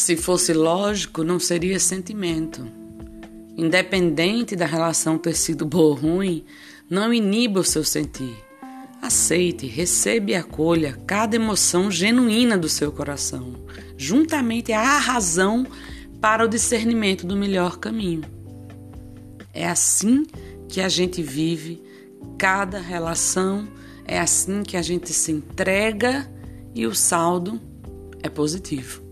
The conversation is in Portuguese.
Se fosse lógico, não seria sentimento. Independente da relação ter sido boa ou ruim, não iniba o seu sentir. Aceite, receba e acolha cada emoção genuína do seu coração, juntamente à razão para o discernimento do melhor caminho. É assim que a gente vive cada relação, é assim que a gente se entrega e o saldo é positivo.